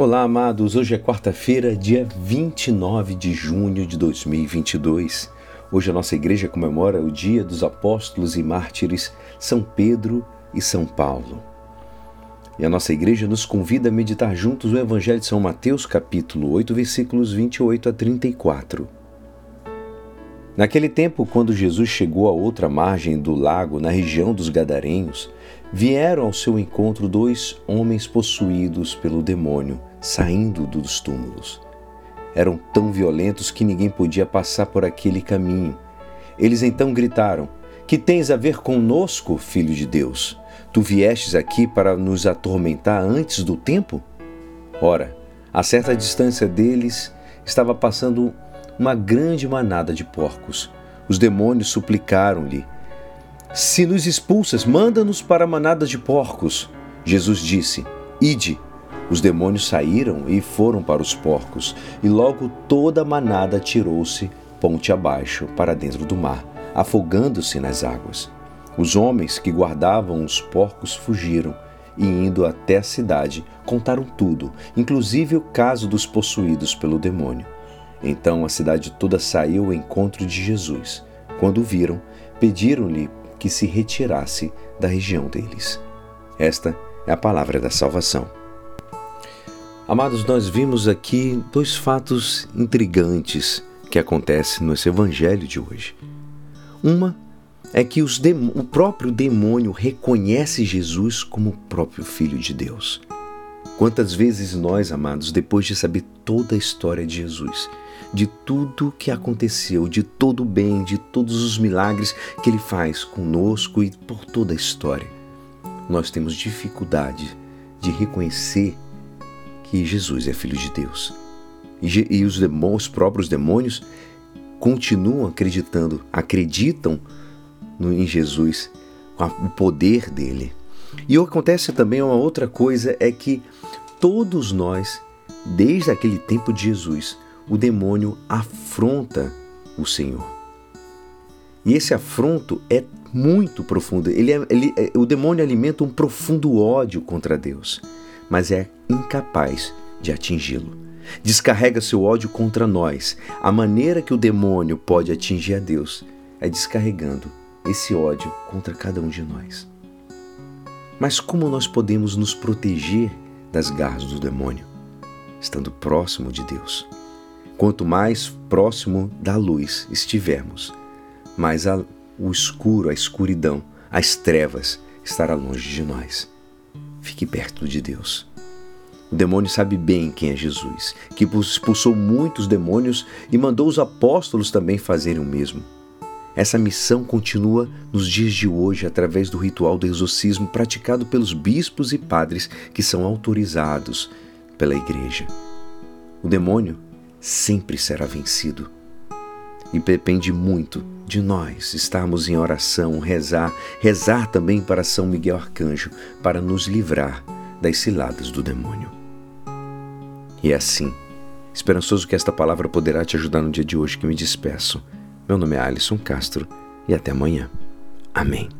Olá, amados. Hoje é quarta-feira, dia 29 de junho de 2022. Hoje a nossa igreja comemora o Dia dos Apóstolos e Mártires São Pedro e São Paulo. E a nossa igreja nos convida a meditar juntos o Evangelho de São Mateus, capítulo 8, versículos 28 a 34. Naquele tempo, quando Jesus chegou à outra margem do lago, na região dos Gadarenhos, vieram ao seu encontro dois homens possuídos pelo demônio saindo dos túmulos. Eram tão violentos que ninguém podia passar por aquele caminho. Eles então gritaram: Que tens a ver conosco, filho de Deus? Tu viestes aqui para nos atormentar antes do tempo? Ora, a certa distância deles estava passando uma grande manada de porcos. Os demônios suplicaram-lhe: Se nos expulsas, manda-nos para a manada de porcos. Jesus disse: Ide. Os demônios saíram e foram para os porcos, e logo toda a manada tirou-se ponte abaixo para dentro do mar, afogando-se nas águas. Os homens que guardavam os porcos fugiram e, indo até a cidade, contaram tudo, inclusive o caso dos possuídos pelo demônio. Então a cidade toda saiu ao encontro de Jesus. Quando o viram, pediram-lhe que se retirasse da região deles. Esta é a palavra da salvação. Amados, nós vimos aqui dois fatos intrigantes que acontecem nesse evangelho de hoje. Uma é que o próprio demônio reconhece Jesus como o próprio Filho de Deus. Quantas vezes nós, amados, depois de saber toda a história de Jesus, de tudo que aconteceu, de todo o bem, de todos os milagres que ele faz conosco e por toda a história, nós temos dificuldade de reconhecer que Jesus é Filho de Deus. E, os, demônios, os próprios demônios continuam acreditando, acreditam no, em Jesus, com o poder dele. E acontece também uma outra coisa, é que todos nós, desde aquele tempo de Jesus, o demônio afronta o Senhor. E esse afronto é muito profundo. Ele, é, ele é, o demônio alimenta um profundo ódio contra Deus mas é incapaz de atingi-lo. Descarrega seu ódio contra nós. A maneira que o demônio pode atingir a Deus é descarregando esse ódio contra cada um de nós. Mas como nós podemos nos proteger das garras do demônio? Estando próximo de Deus. Quanto mais próximo da luz estivermos, mais a, o escuro, a escuridão, as trevas estará longe de nós. Fique perto de Deus. O demônio sabe bem quem é Jesus, que expulsou muitos demônios e mandou os apóstolos também fazerem o mesmo. Essa missão continua nos dias de hoje através do ritual do exorcismo praticado pelos bispos e padres que são autorizados pela Igreja. O demônio sempre será vencido e depende muito de nós estarmos em oração, rezar, rezar também para São Miguel Arcanjo, para nos livrar das ciladas do demônio. E é assim, esperançoso que esta palavra poderá te ajudar no dia de hoje que me despeço. Meu nome é Alisson Castro e até amanhã. Amém.